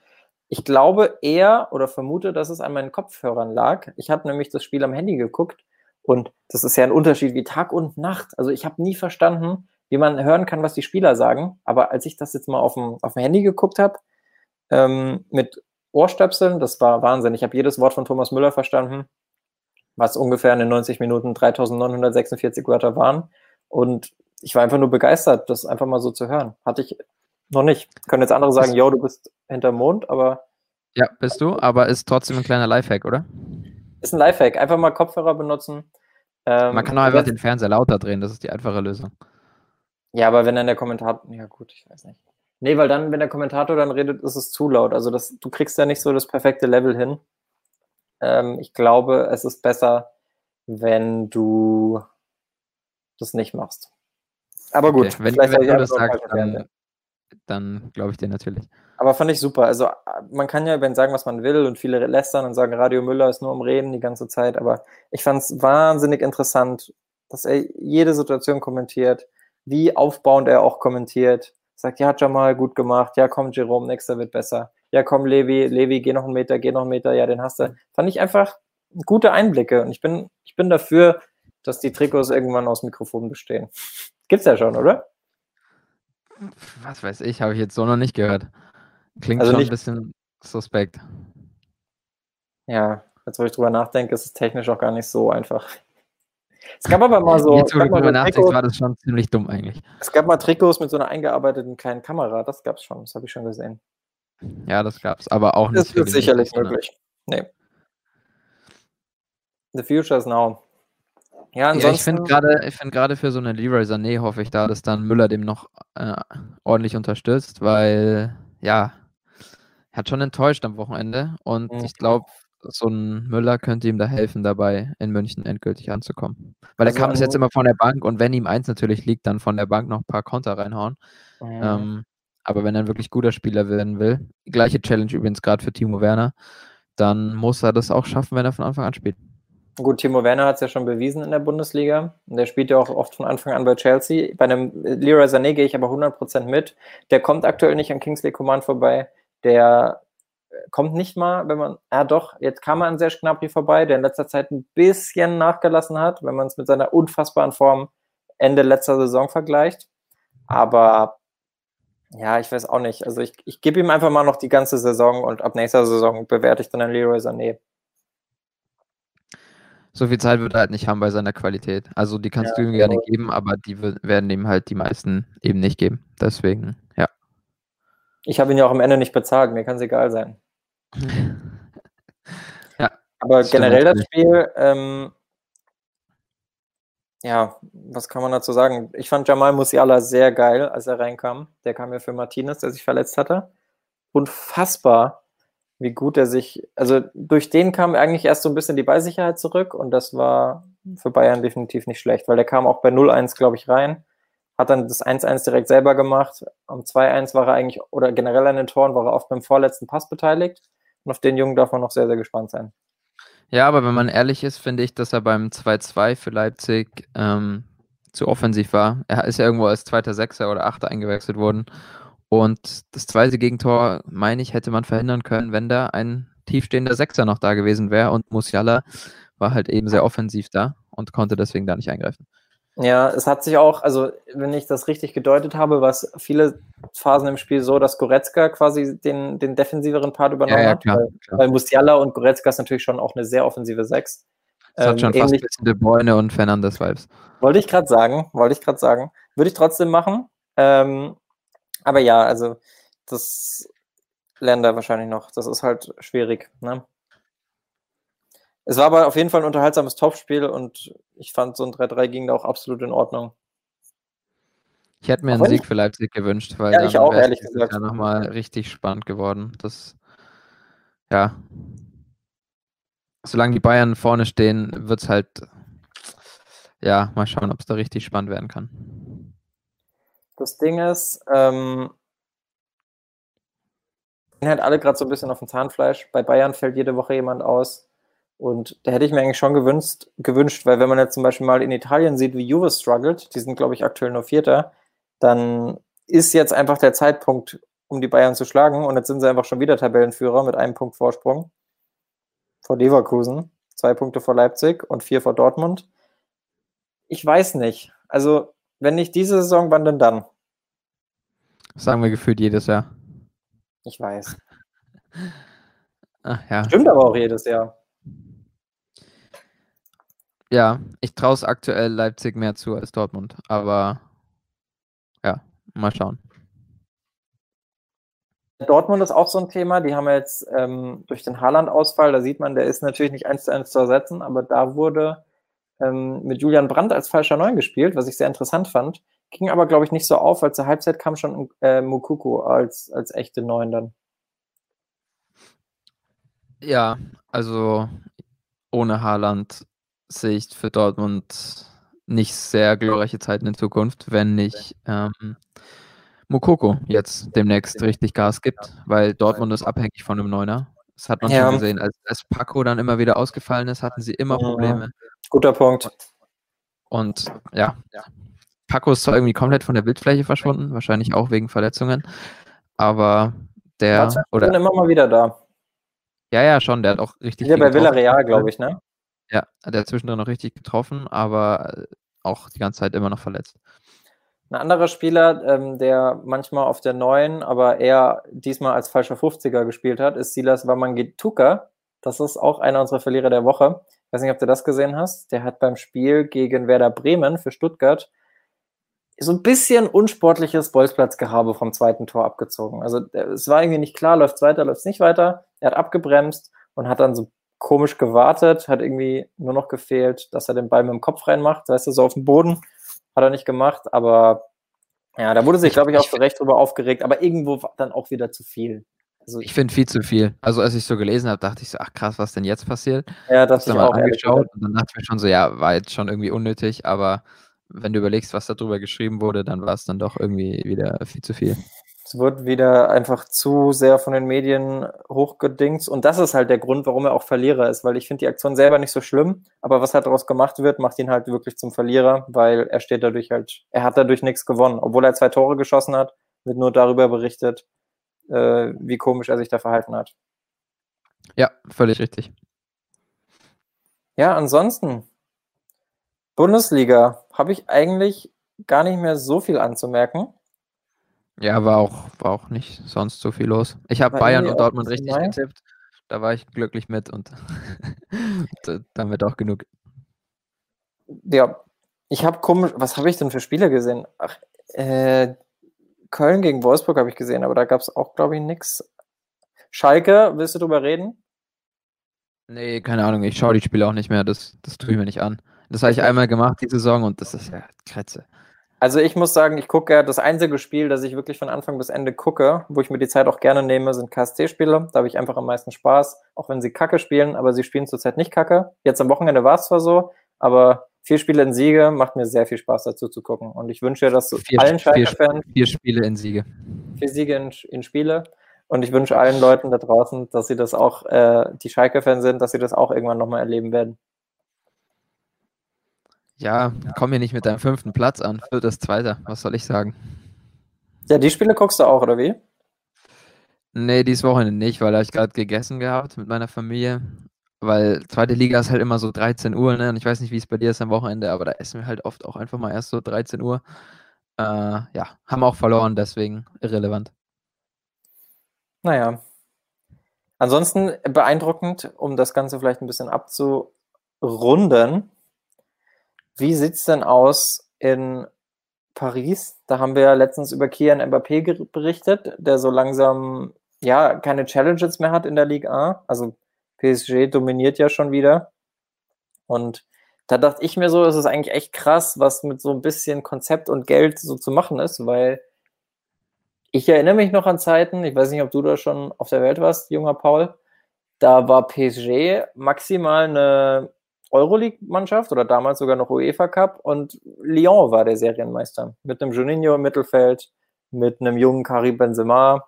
ich glaube eher oder vermute, dass es an meinen Kopfhörern lag. Ich habe nämlich das Spiel am Handy geguckt und das ist ja ein Unterschied wie Tag und Nacht. Also ich habe nie verstanden, wie man hören kann, was die Spieler sagen. Aber als ich das jetzt mal auf dem, auf dem Handy geguckt habe, ähm, mit Ohrstöpseln, das war Wahnsinn. Ich habe jedes Wort von Thomas Müller verstanden, was ungefähr in den 90 Minuten 3946 Wörter waren. Und ich war einfach nur begeistert, das einfach mal so zu hören. Hatte ich noch nicht. Können jetzt andere sagen, yo, du bist hinterm Mond, aber. Ja, bist du, aber ist trotzdem ein kleiner Lifehack, oder? Ist ein Lifehack. Einfach mal Kopfhörer benutzen. Ähm, Man kann auch einfach den Fernseher lauter drehen, das ist die einfache Lösung. Ja, aber wenn dann der Kommentator. Ja, gut, ich weiß nicht. Nee, weil dann, wenn der Kommentator dann redet, ist es zu laut. Also das, du kriegst ja nicht so das perfekte Level hin. Ähm, ich glaube, es ist besser, wenn du das nicht machst. Aber gut, okay. wenn, wenn du das sagst, dann, dann glaube ich dir natürlich. Aber fand ich super. Also man kann ja wenn sagen, was man will und viele lästern und sagen, Radio Müller ist nur um Reden die ganze Zeit, aber ich fand es wahnsinnig interessant, dass er jede Situation kommentiert, wie aufbauend er auch kommentiert. Sagt, ja, Jamal, gut gemacht, ja, komm, Jerome, nächster wird besser. Ja, komm, Levi, Levi, geh noch einen Meter, geh noch einen Meter, ja, den hast du. Fand ich einfach gute Einblicke und ich bin, ich bin dafür, dass die Trikots irgendwann aus Mikrofonen bestehen. Gibt's ja schon, oder? Was weiß ich, habe ich jetzt so noch nicht gehört. Klingt Also schon nicht- ein bisschen suspekt. Ja, jetzt wo ich drüber nachdenke, ist es technisch auch gar nicht so einfach. Es gab aber mal so, es jetzt, wo du gab drüber nachdenkst, Trikots, war das schon ziemlich dumm eigentlich. es gab mal Trikots mit so einer eingearbeiteten kleinen Kamera, das gab's schon, das habe ich schon gesehen. Ja, das gab's, aber auch nicht. Das wird sicherlich möglich. Nee. The future is now. Ja, Ja, ich finde gerade, gerade für so eine Leroy Sané hoffe ich da, dass dann Müller dem noch äh, ordentlich unterstützt, weil ja, er hat schon enttäuscht am Wochenende und Mhm. ich glaube, so ein Müller könnte ihm da helfen, dabei in München endgültig anzukommen. Weil Also er kann bis jetzt immer von der Bank und wenn ihm eins natürlich liegt, dann von der Bank noch ein paar Konter reinhauen. Mhm. Ähm, aber wenn er ein wirklich guter Spieler werden will, gleiche Challenge übrigens gerade für Timo Werner, dann muss er das auch schaffen, wenn er von Anfang an spielt. Gut, Timo Werner hat es ja schon bewiesen in der Bundesliga. Und Der spielt ja auch oft von Anfang an bei Chelsea. Bei einem Leroy Sané gehe ich aber 100% mit. Der kommt aktuell nicht an Kingsley Coman vorbei. Der äh, kommt nicht mal, wenn man, ja doch, jetzt kam er an Serge Gnabry vorbei, der in letzter Zeit ein bisschen nachgelassen hat, wenn man es mit seiner unfassbaren Form Ende letzter Saison vergleicht. Aber ja, ich weiß auch nicht. Also ich, ich gebe ihm einfach mal noch die ganze Saison und ab nächster Saison bewerte ich dann einen Leroy Sané. So viel Zeit wird er halt nicht haben bei seiner Qualität. Also die kannst Ja, du ihm gerne genau. geben, aber die werden ihm halt die meisten eben nicht geben. Deswegen, ja. Ich habe ihn ja auch am Ende nicht bezahlt, mir kann es egal sein. <laughs> Aber Das stimmt generell das. Spiel, ähm, ja, was kann man dazu sagen? Ich fand Jamal Musiala sehr geil, als er reinkam. Der kam ja für Martinez, der sich verletzt hatte. Unfassbar, wie gut er sich, also durch den kam eigentlich erst so ein bisschen die Ballsicherheit zurück und das war für Bayern definitiv nicht schlecht, weil der kam auch bei 0-1, glaube ich, rein, hat dann das 1-1 direkt selber gemacht. Am 2-1 war er eigentlich, oder generell an den Toren war er oft beim vorletzten Pass beteiligt. Und auf den Jungen darf man noch sehr, sehr gespannt sein. Ja, aber wenn man ehrlich ist, finde ich, dass er beim 2-2 für Leipzig ähm, zu offensiv war. Er ist ja irgendwo als zweiter Sechser oder Achter eingewechselt worden. Und das zweite Gegentor, meine ich, hätte man verhindern können, wenn da ein tiefstehender Sechser noch da gewesen wäre. Und Musiala war halt eben sehr offensiv da und konnte deswegen da nicht eingreifen. Ja, es hat sich auch, also wenn ich das richtig gedeutet habe, war es viele Phasen im Spiel so, dass Goretzka quasi den, den defensiveren Part übernommen hat, weil, klar. weil Musiala und Goretzka ist natürlich schon auch eine sehr offensive Sechs. Das hat Ähm, schon fast ein bisschen De Bruyne und Fernandes Vibes. wollte ich gerade sagen, wollte ich gerade sagen. Würde ich trotzdem machen. Ähm, aber ja, also das lernen da wahrscheinlich noch. Das ist halt schwierig. Ne? Es war aber auf jeden Fall ein unterhaltsames Topspiel und ich fand so ein 3-3 ging da auch absolut in Ordnung. Ich hätte mir einen Sieg für Leipzig gewünscht, weil Ja, dann ich auch, ehrlich gesagt. Jahr nochmal richtig spannend geworden. Das, ja. Solange die Bayern vorne stehen, wird es halt, ja, mal schauen, ob es da richtig spannend werden kann. Das Ding ist, ähm, sind halt alle gerade so ein bisschen auf dem Zahnfleisch. Bei Bayern fällt jede Woche jemand aus. Und da hätte ich mir eigentlich schon gewünscht, gewünscht, weil wenn man jetzt zum Beispiel mal in Italien sieht, wie Juve struggelt, die sind, glaube ich, aktuell nur Vierter, dann ist jetzt einfach der Zeitpunkt, um die Bayern zu schlagen. Und jetzt sind sie einfach schon wieder Tabellenführer mit einem Punkt Vorsprung vor Leverkusen, zwei Punkte vor Leipzig und vier vor Dortmund. Ich weiß nicht. Also, wenn nicht diese Saison, wann denn dann? Das sagen wir gefühlt jedes Jahr. Ich weiß. Ach, ja. Stimmt aber auch jedes Jahr. Ja, ich traue es aktuell Leipzig mehr zu als Dortmund, aber ja, mal schauen. Dortmund ist auch so ein Thema. Die haben jetzt ähm, durch den Haaland-Ausfall, da sieht man, der ist natürlich nicht eins zu eins zu ersetzen, aber da wurde ähm, mit Julian Brandt als falscher Neun gespielt, was ich sehr interessant fand. Ging aber, glaube ich, nicht so auf, weil zur Halbzeit kam schon äh, Mukuku als, als echte Neun dann. Ja, also ohne Haaland sehe ich für Dortmund nicht sehr glorreiche Zeiten in Zukunft, wenn nicht ähm, Mukoko jetzt demnächst richtig Gas gibt, weil Dortmund ist abhängig von einem Neuner. Das hat man ja. schon gesehen. Als, als Paco dann immer wieder ausgefallen ist, hatten sie immer Probleme. Guter Punkt. Und ja, Paco ist zwar irgendwie komplett von der Bildfläche verschwunden, wahrscheinlich auch wegen Verletzungen, aber der. War oder immer mal wieder da. Ja, ja, schon. Der hat auch richtig. Ja, bei Villarreal, glaube ich, ne? Ja, der hat zwischendrin noch richtig getroffen, aber auch die ganze Zeit immer noch verletzt. Ein anderer Spieler, ähm, der manchmal auf der neuen, aber eher diesmal als falscher 50er gespielt hat, ist Silas Wamangituka. Das ist auch einer unserer Verlierer der Woche. Ich weiß nicht, ob du das gesehen hast. Der hat beim Spiel gegen Werder Bremen für Stuttgart so ein bisschen unsportliches Bolzplatzgehabe vom zweiten Tor abgezogen. Also es war irgendwie nicht klar, läuft es weiter, läuft es nicht weiter. Er hat abgebremst und hat dann so komisch gewartet, hat irgendwie nur noch gefehlt, dass er den Ball mit dem Kopf reinmacht, weißt du, so auf dem Boden. Hat er nicht gemacht, aber ja, da wurde sich, glaube ich, auch zu Recht drüber aufgeregt, aber irgendwo dann auch wieder zu viel. Also, ich finde viel zu viel. Also als ich so gelesen habe, dachte ich so, ach krass, was denn jetzt passiert? Ja, das habe ich mal angeschaut und dann dachte ich mir schon so, ja, war jetzt schon irgendwie unnötig, aber wenn du überlegst, was darüber geschrieben wurde, dann war es dann doch irgendwie wieder viel zu viel. Es wird wieder einfach zu sehr von den Medien hochgedingst. Und das ist halt der Grund, warum er auch Verlierer ist, weil ich finde die Aktion selber nicht so schlimm, aber was halt daraus gemacht wird, macht ihn halt wirklich zum Verlierer, weil er steht dadurch halt, er hat dadurch nichts gewonnen. Obwohl er zwei Tore geschossen hat, wird nur darüber berichtet, äh, wie komisch er sich da verhalten hat. Ja, völlig richtig. Ja, ansonsten, Bundesliga habe ich eigentlich gar nicht mehr so viel anzumerken. Ja, war auch, war auch nicht sonst so viel los. Ich habe Bayern und Dortmund richtig nein. getippt. Da war ich glücklich mit und <laughs> dann wird auch genug. Ja, ich habe komisch, was habe ich denn für Spiele gesehen? Ach, äh, Köln gegen Wolfsburg habe ich gesehen, aber da gab es auch, glaube ich, nichts. Schalke, willst du drüber reden? Nee, keine Ahnung, ich schaue die Spiele auch nicht mehr, das, das tue ich mir nicht an. Das habe ich einmal gemacht, die Saison, und das ist ja Kretze. Also ich muss sagen, ich gucke, das einzige Spiel, das ich wirklich von Anfang bis Ende gucke, wo ich mir die Zeit auch gerne nehme, sind KST-Spiele. Da habe ich einfach am meisten Spaß, auch wenn sie Kacke spielen, aber sie spielen zurzeit nicht Kacke. Jetzt am Wochenende war es zwar so, aber vier Spiele in Siege macht mir sehr viel Spaß dazu zu gucken. Und ich wünsche, dass vier, allen Schalke-Fans... Vier, vier, Spiele in Siege. Vier Siege in, in, Spiele. Und ich wünsche allen Leuten da draußen, dass sie das auch, äh, die Schalke-Fans sind, dass sie das auch irgendwann nochmal erleben werden. Ja, komm mir nicht mit deinem fünften Platz an. Viertes, zweiter. Was soll ich sagen? Ja, die Spiele guckst du auch, oder wie? Nee, dieses Wochenende nicht, weil da ich gerade gegessen gehabt mit meiner Familie. Weil zweite Liga ist halt immer so 13 Uhr, ne? Und ich weiß nicht, wie es bei dir ist am Wochenende, aber da essen wir halt oft auch einfach mal erst so 13 Uhr. Äh, ja, haben auch verloren, deswegen irrelevant. Naja. Ansonsten beeindruckend, um das Ganze vielleicht ein bisschen abzurunden, wie sieht es denn aus in Paris? Da haben wir ja letztens über Kian Mbappé berichtet, der so langsam ja keine Challenges mehr hat in der Liga A. Also PSG dominiert ja schon wieder. Und da dachte ich mir so, es ist eigentlich echt krass, was mit so ein bisschen Konzept und Geld so zu machen ist, weil ich erinnere mich noch an Zeiten, ich weiß nicht, ob du da schon auf der Welt warst, junger Paul, da war PSG maximal eine Euroleague-Mannschaft oder damals sogar noch UEFA Cup und Lyon war der Serienmeister mit einem Juninho im Mittelfeld, mit einem jungen Karim Benzema.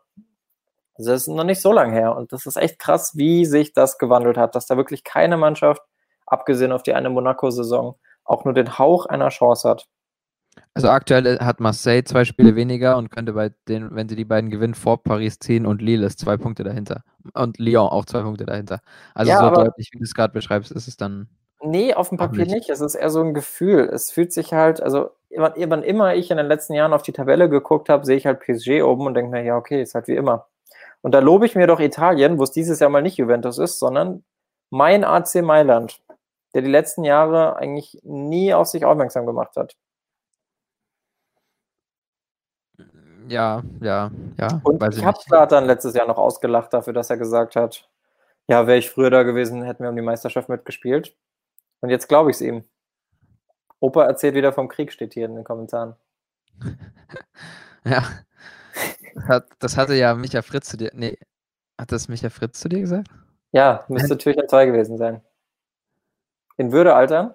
Das ist noch nicht so lange her und das ist echt krass, wie sich das gewandelt hat, dass da wirklich keine Mannschaft, abgesehen auf die eine Monaco-Saison, auch nur den Hauch einer Chance hat. Also aktuell hat Marseille zwei Spiele weniger und könnte bei den, wenn sie die beiden gewinnen, vor Paris 10 und Lille ist zwei Punkte dahinter. Und Lyon auch zwei Punkte dahinter. Also ja, so deutlich, wie du es gerade beschreibst, ist es dann Nee, auf dem Papier nicht. nicht. Es ist eher so ein Gefühl. Es fühlt sich halt, also wann immer ich in den letzten Jahren auf die Tabelle geguckt habe, sehe ich halt PSG oben und denke mir, ja, okay, ist halt wie immer. Und da lobe ich mir doch Italien, wo es dieses Jahr mal nicht Juventus ist, sondern mein AC Mailand, der die letzten Jahre eigentlich nie auf sich aufmerksam gemacht hat. Ja, ja, ja. Und ich, ich habe Slatan letztes Jahr noch ausgelacht dafür, dass er gesagt hat, ja, wäre ich früher da gewesen, hätten wir um die Meisterschaft mitgespielt. Und jetzt glaube ich es ihm. Opa erzählt wieder vom Krieg, steht hier in den Kommentaren. <laughs> ja. Das, hat, das hatte ja Micha Fritz zu dir. Nee, hat das Micha Fritz zu dir gesagt? Ja, müsste Türchen 2 gewesen sein. In Würde altern?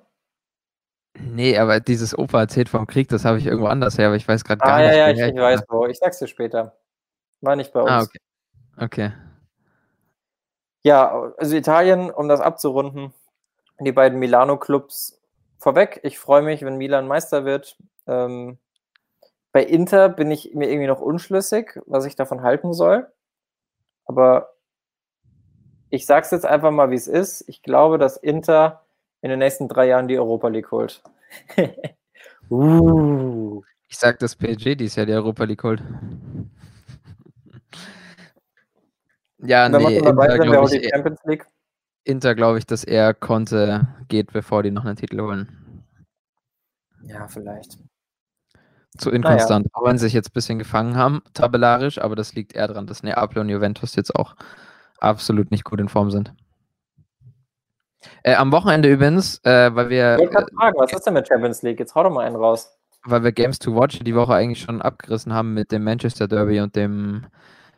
Nee, aber dieses Opa erzählt vom Krieg, das habe ich irgendwo anders her, aber ich weiß gerade gar Ah, nicht. ja, ja, ich, ich weiß wo. Ich sag's dir später. War nicht bei uns. Ah, okay. Okay. Ja, also Italien, um das abzurunden, die beiden Milano-Clubs vorweg. Ich freue mich, wenn Milan Meister wird. Ähm, bei Inter bin ich mir irgendwie noch unschlüssig, was ich davon halten soll. Aber ich sage es jetzt einfach mal, wie es ist. Ich glaube, dass Inter in den nächsten drei Jahren die Europa League holt. <laughs> uh. Ich sag, dass PSG dies Jahr die Europa League holt. <laughs> Ja, Wenn wir nee, schon dabei Inter sind, die Champions League? Inter glaube ich, dass er Conte geht, bevor die noch einen Titel holen. Ja, vielleicht. Zu inkonstant. Auch wenn sie sich jetzt ein bisschen gefangen haben, tabellarisch, aber das liegt eher daran, dass Neapel und Juventus jetzt auch absolut nicht gut in Form sind. Äh, am Wochenende übrigens, äh, weil wir Ich wollte gerade fragen, was ist denn mit Champions League? Jetzt hau doch mal einen raus. weil wir Games to Watch die Woche eigentlich schon abgerissen haben mit dem Manchester Derby und dem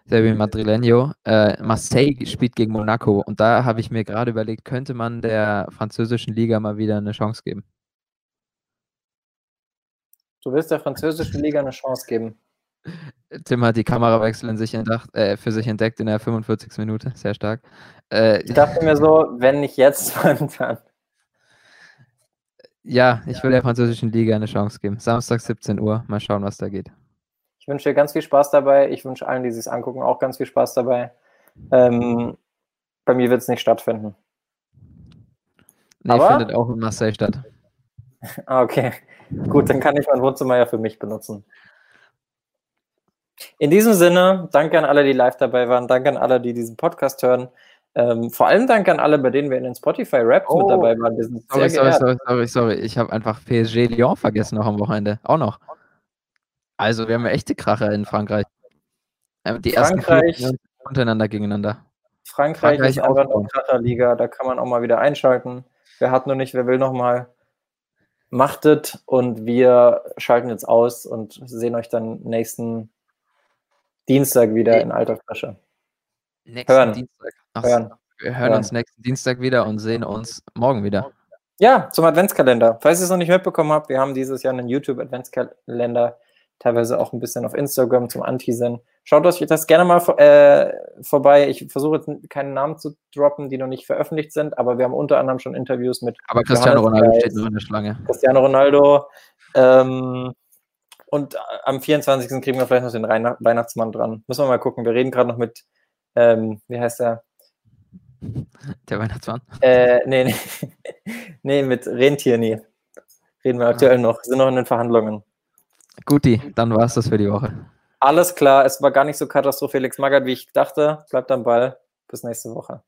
Derby Madrileño. Äh, Marseille spielt gegen Monaco und da habe ich mir gerade überlegt, könnte man der französischen Liga mal wieder eine Chance geben? Du willst der französischen Liga eine Chance geben. Tim hat die Kamerawechsel in sich entdacht, äh, für sich entdeckt in der 45. Minute, sehr stark. Äh, Ich dachte mir so, wenn nicht jetzt, <laughs> wann dann? ja, ich will der französischen Liga eine Chance geben. Samstag 17 Uhr, mal schauen, was da geht. Ich wünsche dir ganz viel Spaß dabei. Ich wünsche allen, die es angucken, auch ganz viel Spaß dabei. Ähm, bei mir wird es nicht stattfinden. Nee, Aber- findet auch in Marseille statt. <laughs> Ah, okay. Gut, dann kann ich mein Wohnzimmer ja für mich benutzen. In diesem Sinne, danke an alle, die live dabei waren. Danke an alle, die diesen Podcast hören. Ähm, vor allem danke an alle, bei denen wir in den Spotify-Raps Oh. mit dabei waren. Wir sind Sorry, sorry, sorry, sorry, sorry. Ich habe einfach PSG Lyon vergessen noch am Wochenende. Auch noch. Also, wir haben ja echte Kracher in Frankreich. Ähm, Die ersten Frankreich. spielen untereinander gegeneinander. Frankreich, Frankreich ist einfach eine Kracherliga. Da kann man auch mal wieder einschalten. Wer hat noch nicht, wer will noch mal. Machtet und wir schalten jetzt aus und sehen euch dann nächsten Dienstag wieder in alter Frische. Nächsten Hören. Dienstag. Ach, Hören. Wir hören Hören. uns nächsten Dienstag wieder und sehen uns morgen wieder. Ja, zum Adventskalender. Falls ihr es noch nicht mitbekommen habt, wir haben dieses Jahr einen YouTube-Adventskalender, teilweise auch ein bisschen auf Instagram zum Anteasern. Schaut euch das gerne mal äh, vorbei. Ich versuche jetzt keinen Namen zu droppen, die noch nicht veröffentlicht sind, aber wir haben unter anderem schon Interviews mit Aber Cristiano Ronaldo Geis. steht nur in der Schlange. Cristiano Ronaldo. Ähm, und am 24. kriegen wir vielleicht noch den Reina- Weihnachtsmann dran. Müssen wir mal gucken. Wir reden gerade noch mit, ähm, wie heißt der? Der Weihnachtsmann. Äh, nee, nee. <laughs> nee, mit Rentierni. Reden wir aktuell noch. Sind noch in den Verhandlungen. Guti, dann war es das für die Woche. Alles klar, es war gar nicht so katastrophal Felix Magath, wie ich dachte. Bleibt am Ball. Bis nächste Woche.